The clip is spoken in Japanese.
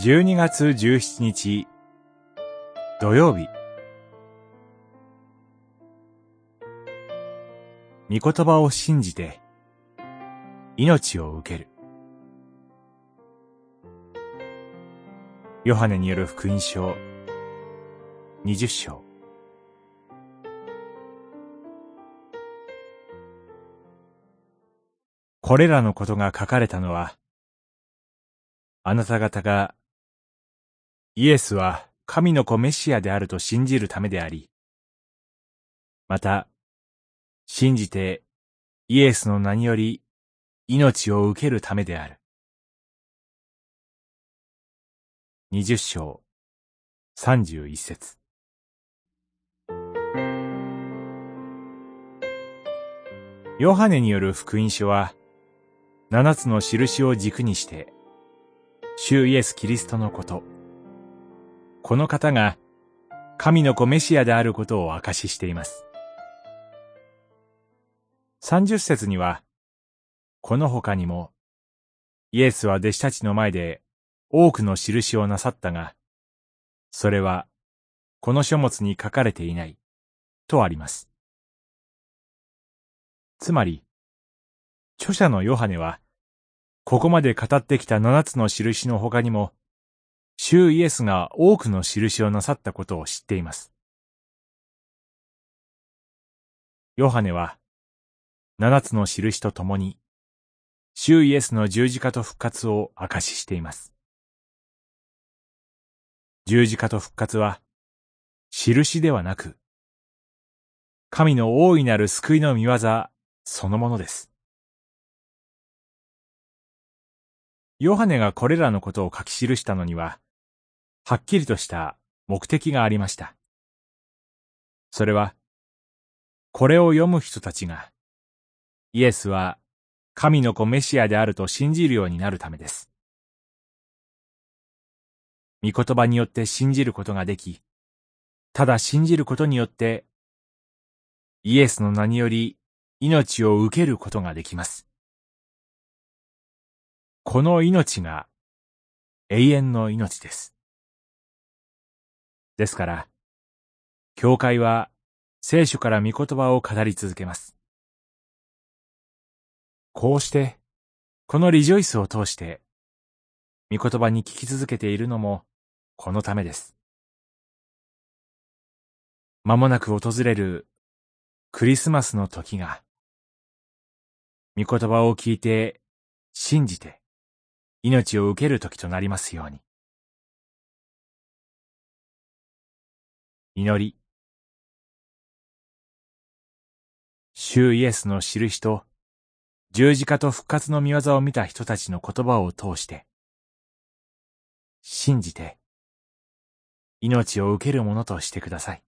12月17日。土曜日。御言葉を信じて命を受ける。ヨハネによる福音書。20章。これらのことが書かれたのはあなた方がイエスは神の子メシアであると信じるためであり、また、信じてイエスの名により命を受けるためである。二十章三十一節ヨハネによる福音書は、七つの印を軸にして、主イエス・キリストのこと、この方が神の子メシアであることを証ししています。三十節には、この他にも、イエスは弟子たちの前で多くの印をなさったが、それはこの書物に書かれていない、とあります。つまり、著者のヨハネは、ここまで語ってきた七つの印の他にも、主イエスが多くの印をなさったことを知っています。ヨハネは、七つの印とともに、主イエスの十字架と復活を証ししています。十字架と復活は、印ではなく、神の大いなる救いの見業そのものです。ヨハネがこれらのことを書き記したのには、はっきりとした目的がありました。それは、これを読む人たちが、イエスは神の子メシアであると信じるようになるためです。御言葉によって信じることができ、ただ信じることによって、イエスの名により命を受けることができます。この命が永遠の命です。ですから、教会は聖書から御言葉を語り続けます。こうして、このリジョイスを通して、御言葉に聞き続けているのも、このためです。間もなく訪れるクリスマスの時が、御言葉を聞いて、信じて、命を受ける時となりますように。祈り。主イエスの印と十字架と復活の見業を見た人たちの言葉を通して、信じて、命を受けるものとしてください。